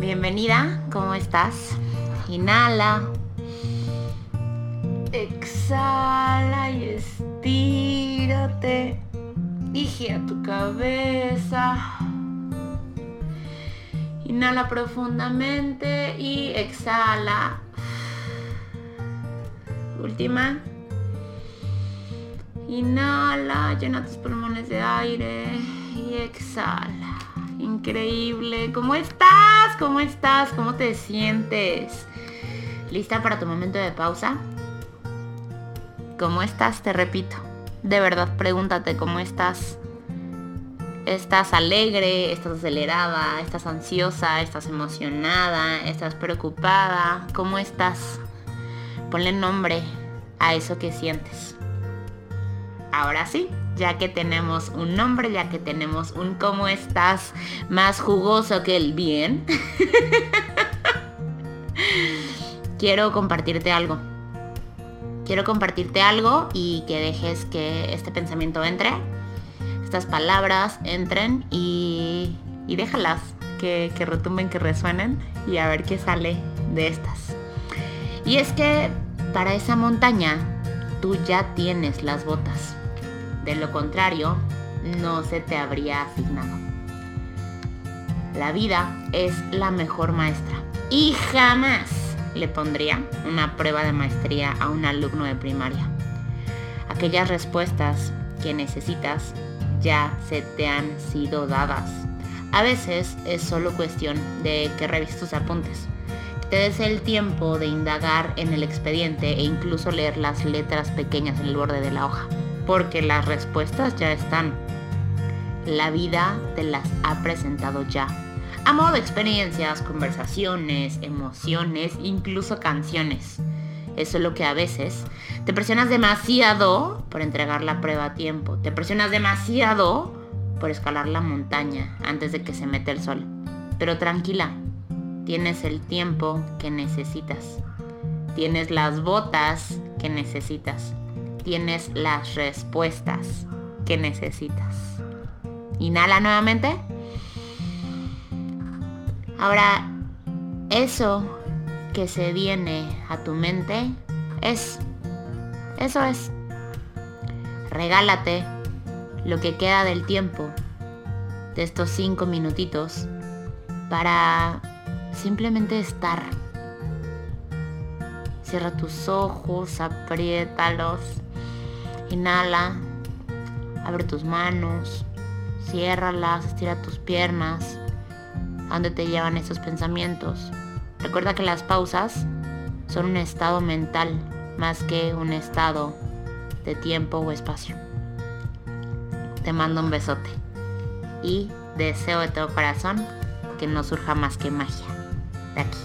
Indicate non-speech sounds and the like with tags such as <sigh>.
Bienvenida, ¿cómo estás? Inhala. Exhala y estírate. Y gira tu cabeza. Inhala profundamente y exhala. Última. Inhala, llena tus pulmones de aire y exhala. Increíble. ¿Cómo estás? ¿Cómo estás? ¿Cómo te sientes? ¿Lista para tu momento de pausa? ¿Cómo estás? Te repito. De verdad, pregúntate cómo estás. ¿Estás alegre? ¿Estás acelerada? ¿Estás ansiosa? ¿Estás emocionada? ¿Estás preocupada? ¿Cómo estás? Ponle nombre a eso que sientes. Ahora sí, ya que tenemos un nombre, ya que tenemos un cómo estás más jugoso que el bien, <laughs> quiero compartirte algo. Quiero compartirte algo y que dejes que este pensamiento entre, estas palabras entren y, y déjalas que, que retumben, que resuenen y a ver qué sale de estas. Y es que para esa montaña tú ya tienes las botas. De lo contrario, no se te habría asignado. La vida es la mejor maestra y jamás le pondría una prueba de maestría a un alumno de primaria. Aquellas respuestas que necesitas ya se te han sido dadas. A veces es solo cuestión de que revises tus apuntes, te des el tiempo de indagar en el expediente e incluso leer las letras pequeñas en el borde de la hoja, porque las respuestas ya están. La vida te las ha presentado ya a modo de experiencias, conversaciones, emociones, incluso canciones. Eso es lo que a veces te presionas demasiado por entregar la prueba a tiempo. Te presionas demasiado por escalar la montaña antes de que se mete el sol. Pero tranquila, tienes el tiempo que necesitas. Tienes las botas que necesitas. Tienes las respuestas que necesitas. Inhala nuevamente. Ahora, eso que se viene a tu mente es, eso es. Regálate lo que queda del tiempo de estos cinco minutitos para simplemente estar. Cierra tus ojos, apriétalos, inhala, abre tus manos, ciérralas, estira tus piernas a dónde te llevan esos pensamientos. Recuerda que las pausas son un estado mental más que un estado de tiempo o espacio. Te mando un besote y deseo de todo corazón que no surja más que magia de aquí.